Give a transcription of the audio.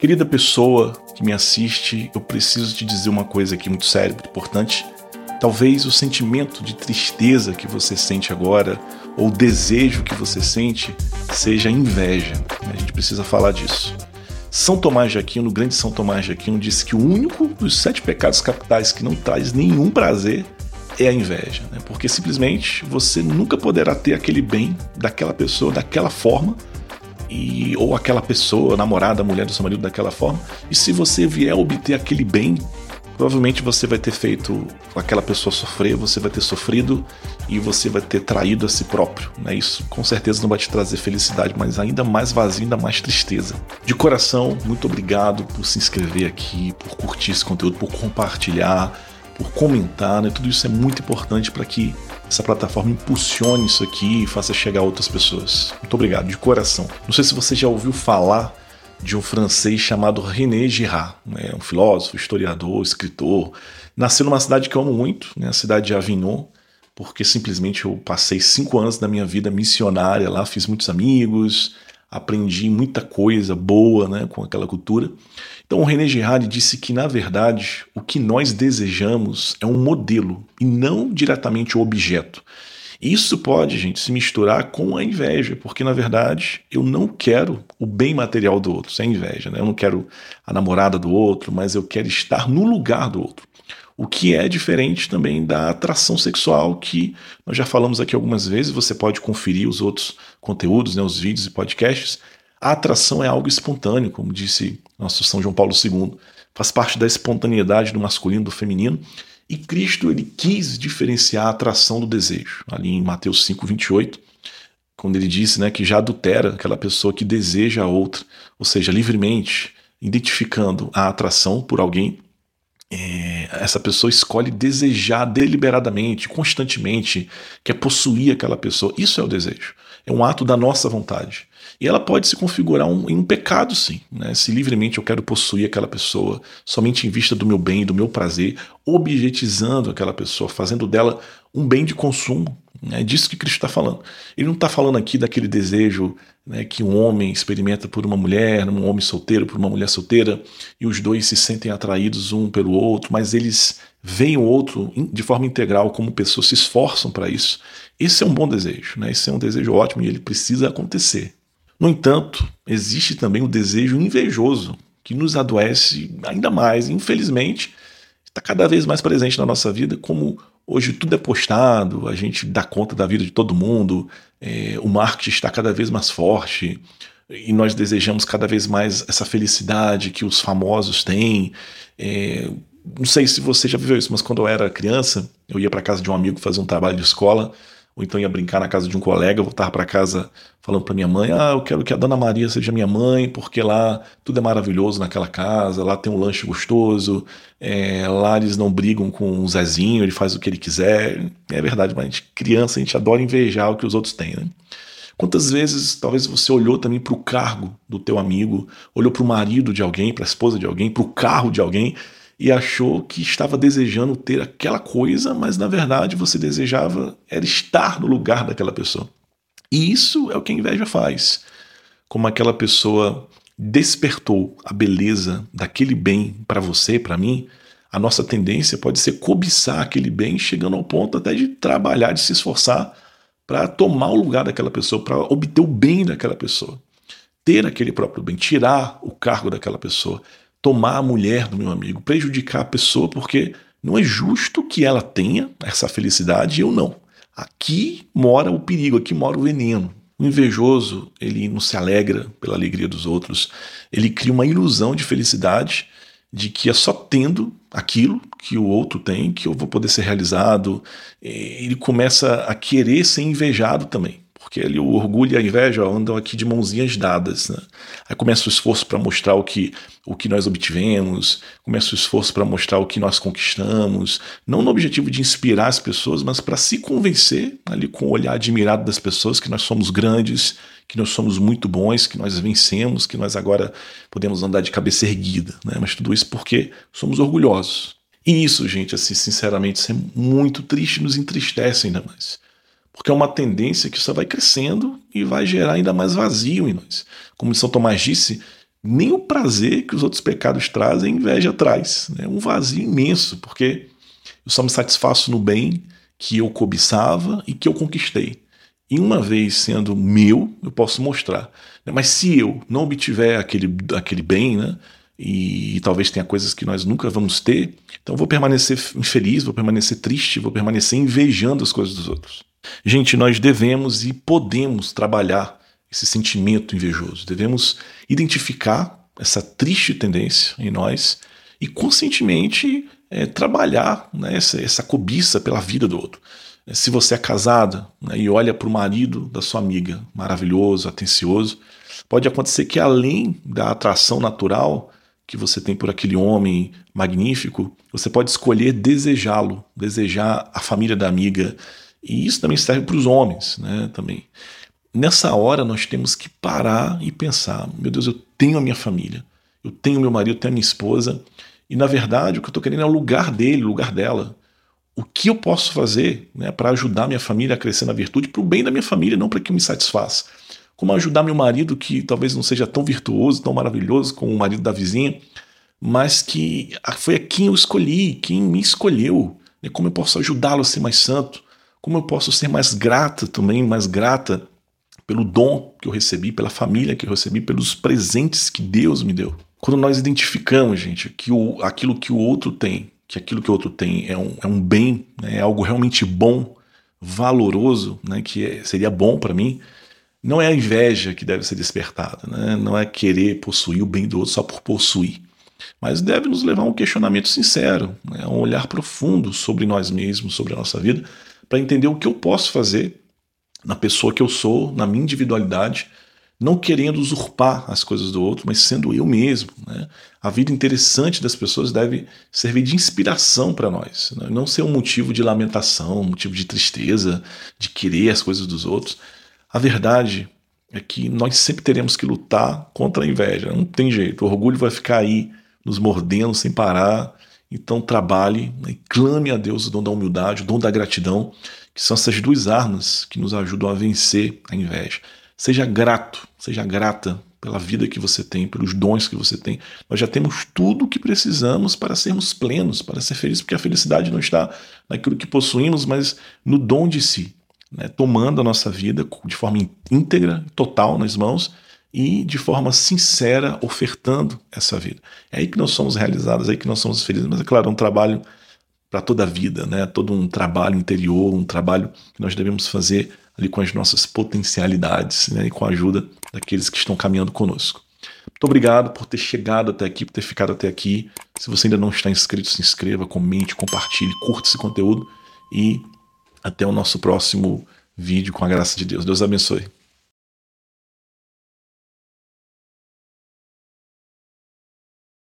Querida pessoa que me assiste, eu preciso te dizer uma coisa aqui muito séria, muito importante. Talvez o sentimento de tristeza que você sente agora, ou o desejo que você sente, seja inveja. A gente precisa falar disso. São Tomás de Aquino, o grande São Tomás de Aquino, disse que o único dos sete pecados capitais que não traz nenhum prazer é a inveja, né? porque simplesmente você nunca poderá ter aquele bem daquela pessoa daquela forma e ou aquela pessoa, namorada, mulher do seu marido daquela forma. E se você vier obter aquele bem, provavelmente você vai ter feito aquela pessoa sofrer, você vai ter sofrido e você vai ter traído a si próprio. Né? Isso com certeza não vai te trazer felicidade, mas ainda mais vazio, ainda mais tristeza. De coração, muito obrigado por se inscrever aqui, por curtir esse conteúdo, por compartilhar, por comentar. Né? Tudo isso é muito importante para que essa plataforma impulsione isso aqui e faça chegar a outras pessoas. Muito obrigado, de coração. Não sei se você já ouviu falar de um francês chamado René Girard, né? um filósofo, historiador, escritor. Nasceu numa cidade que eu amo muito, né? a cidade de Avignon, porque simplesmente eu passei cinco anos da minha vida missionária lá, fiz muitos amigos, aprendi muita coisa boa né, com aquela cultura. Então, o René Girard disse que, na verdade, o que nós desejamos é um modelo e não diretamente o objeto. Isso pode, gente, se misturar com a inveja, porque na verdade eu não quero o bem material do outro, isso é inveja, né? Eu não quero a namorada do outro, mas eu quero estar no lugar do outro. O que é diferente também da atração sexual, que nós já falamos aqui algumas vezes, você pode conferir os outros conteúdos, né, os vídeos e podcasts. A atração é algo espontâneo, como disse nosso São João Paulo II, faz parte da espontaneidade do masculino, do feminino, e Cristo ele quis diferenciar a atração do desejo. Ali em Mateus 5, 28, quando ele disse né, que já adultera aquela pessoa que deseja a outra, ou seja, livremente, identificando a atração por alguém, é, essa pessoa escolhe desejar deliberadamente, constantemente, quer possuir aquela pessoa. Isso é o desejo. É um ato da nossa vontade. E ela pode se configurar um, em um pecado, sim. Né? Se livremente eu quero possuir aquela pessoa, somente em vista do meu bem, do meu prazer, objetizando aquela pessoa, fazendo dela um bem de consumo. É disso que Cristo está falando. Ele não está falando aqui daquele desejo né, que um homem experimenta por uma mulher, um homem solteiro por uma mulher solteira, e os dois se sentem atraídos um pelo outro, mas eles veem o outro de forma integral como pessoas se esforçam para isso. Esse é um bom desejo, né? esse é um desejo ótimo e ele precisa acontecer. No entanto, existe também o desejo invejoso, que nos adoece ainda mais. Infelizmente, está cada vez mais presente na nossa vida, como hoje tudo é postado, a gente dá conta da vida de todo mundo, é, o marketing está cada vez mais forte e nós desejamos cada vez mais essa felicidade que os famosos têm. É, não sei se você já viveu isso, mas quando eu era criança, eu ia para casa de um amigo fazer um trabalho de escola ou então ia brincar na casa de um colega, voltar para casa falando para minha mãe: "Ah, eu quero que a Dona Maria seja minha mãe, porque lá tudo é maravilhoso naquela casa, lá tem um lanche gostoso, é, lá eles não brigam com o Zezinho, ele faz o que ele quiser". É verdade, mas a gente, criança a gente adora invejar o que os outros têm, né? Quantas vezes talvez você olhou também para o cargo do teu amigo, olhou para o marido de alguém, para a esposa de alguém, para o carro de alguém e achou que estava desejando ter aquela coisa, mas na verdade você desejava era estar no lugar daquela pessoa. E isso é o que a inveja faz. Como aquela pessoa despertou a beleza daquele bem para você, para mim, a nossa tendência pode ser cobiçar aquele bem, chegando ao ponto até de trabalhar, de se esforçar para tomar o lugar daquela pessoa, para obter o bem daquela pessoa. Ter aquele próprio bem, tirar o cargo daquela pessoa, tomar a mulher do meu amigo, prejudicar a pessoa, porque não é justo que ela tenha essa felicidade e eu não. Aqui mora o perigo, aqui mora o veneno. O invejoso, ele não se alegra pela alegria dos outros, ele cria uma ilusão de felicidade, de que é só tendo aquilo que o outro tem que eu vou poder ser realizado. Ele começa a querer ser invejado também porque ali o orgulho e a inveja andam aqui de mãozinhas dadas. Né? Aí começa o esforço para mostrar o que, o que nós obtivemos, começa o esforço para mostrar o que nós conquistamos, não no objetivo de inspirar as pessoas, mas para se convencer, ali com o olhar admirado das pessoas, que nós somos grandes, que nós somos muito bons, que nós vencemos, que nós agora podemos andar de cabeça erguida. Né? Mas tudo isso porque somos orgulhosos. E isso, gente, assim, sinceramente, isso é muito triste, nos entristece ainda mais porque é uma tendência que só vai crescendo e vai gerar ainda mais vazio em nós. Como São Tomás disse, Nem o prazer que os outros pecados trazem, inveja traz. É né? um vazio imenso, porque eu só me satisfaço no bem que eu cobiçava e que eu conquistei. E uma vez sendo meu, eu posso mostrar. Mas se eu não obtiver aquele, aquele bem, né? E, e talvez tenha coisas que nós nunca vamos ter, então vou permanecer infeliz, vou permanecer triste, vou permanecer invejando as coisas dos outros. Gente, nós devemos e podemos trabalhar esse sentimento invejoso. Devemos identificar essa triste tendência em nós e conscientemente é, trabalhar né, essa, essa, cobiça pela vida do outro. Se você é casada né, e olha para o marido da sua amiga, maravilhoso, atencioso, pode acontecer que além da atração natural que você tem por aquele homem magnífico, você pode escolher desejá-lo, desejar a família da amiga. E isso também serve para os homens, né? Também. Nessa hora nós temos que parar e pensar: meu Deus, eu tenho a minha família, eu tenho meu marido, eu tenho a minha esposa, e na verdade o que eu estou querendo é o lugar dele, o lugar dela. O que eu posso fazer né, para ajudar minha família a crescer na virtude, para o bem da minha família, não para que me satisfaça. Como ajudar meu marido, que talvez não seja tão virtuoso, tão maravilhoso como o marido da vizinha, mas que foi a quem eu escolhi, quem me escolheu. Né, como eu posso ajudá-lo a ser mais santo, como eu posso ser mais grata também, mais grata pelo dom que eu recebi, pela família que eu recebi, pelos presentes que Deus me deu. Quando nós identificamos, gente, que o, aquilo que o outro tem, que aquilo que o outro tem é um, é um bem, né, é algo realmente bom, valoroso, né, que é, seria bom para mim, não é a inveja que deve ser despertada, né, não é querer possuir o bem do outro só por possuir, mas deve nos levar a um questionamento sincero, né, a um olhar profundo sobre nós mesmos, sobre a nossa vida, para entender o que eu posso fazer na pessoa que eu sou, na minha individualidade, não querendo usurpar as coisas do outro, mas sendo eu mesmo. Né? A vida interessante das pessoas deve servir de inspiração para nós, né? não ser um motivo de lamentação, um motivo de tristeza, de querer as coisas dos outros. A verdade é que nós sempre teremos que lutar contra a inveja, não tem jeito. O orgulho vai ficar aí nos mordendo sem parar. Então trabalhe né? e clame a Deus o dom da humildade, o dom da gratidão, que são essas duas armas que nos ajudam a vencer a inveja. Seja grato, seja grata pela vida que você tem, pelos dons que você tem. Nós já temos tudo o que precisamos para sermos plenos, para ser felizes, porque a felicidade não está naquilo que possuímos, mas no dom de si, né? tomando a nossa vida de forma íntegra, total nas mãos e de forma sincera ofertando essa vida. É aí que nós somos realizados, é aí que nós somos felizes. Mas é claro, é um trabalho para toda a vida, né? Todo um trabalho interior, um trabalho que nós devemos fazer ali com as nossas potencialidades né, e com a ajuda daqueles que estão caminhando conosco. Muito obrigado por ter chegado até aqui, por ter ficado até aqui. Se você ainda não está inscrito, se inscreva, comente, compartilhe, curta esse conteúdo e até o nosso próximo vídeo com a graça de Deus. Deus abençoe.